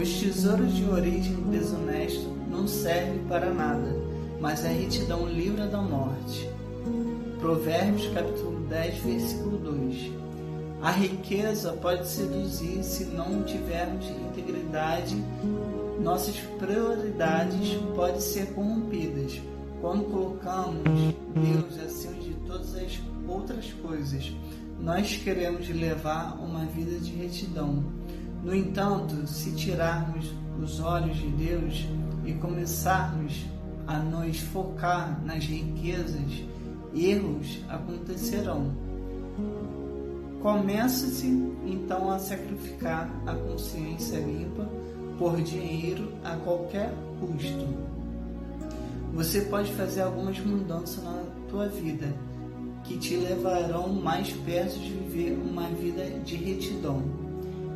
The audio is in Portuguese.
Os tesouros de origem desonesta não servem para nada, mas a retidão livra da morte. Provérbios capítulo 10, versículo 2. A riqueza pode seduzir se não tivermos integridade. Nossas prioridades podem ser corrompidas quando colocamos Deus acima de todas as outras coisas. Nós queremos levar uma vida de retidão. No entanto, se tirarmos os olhos de Deus e começarmos a nos focar nas riquezas, erros acontecerão. Começa-se então a sacrificar a consciência limpa por dinheiro a qualquer custo. Você pode fazer algumas mudanças na tua vida que te levarão mais perto de viver uma vida de retidão.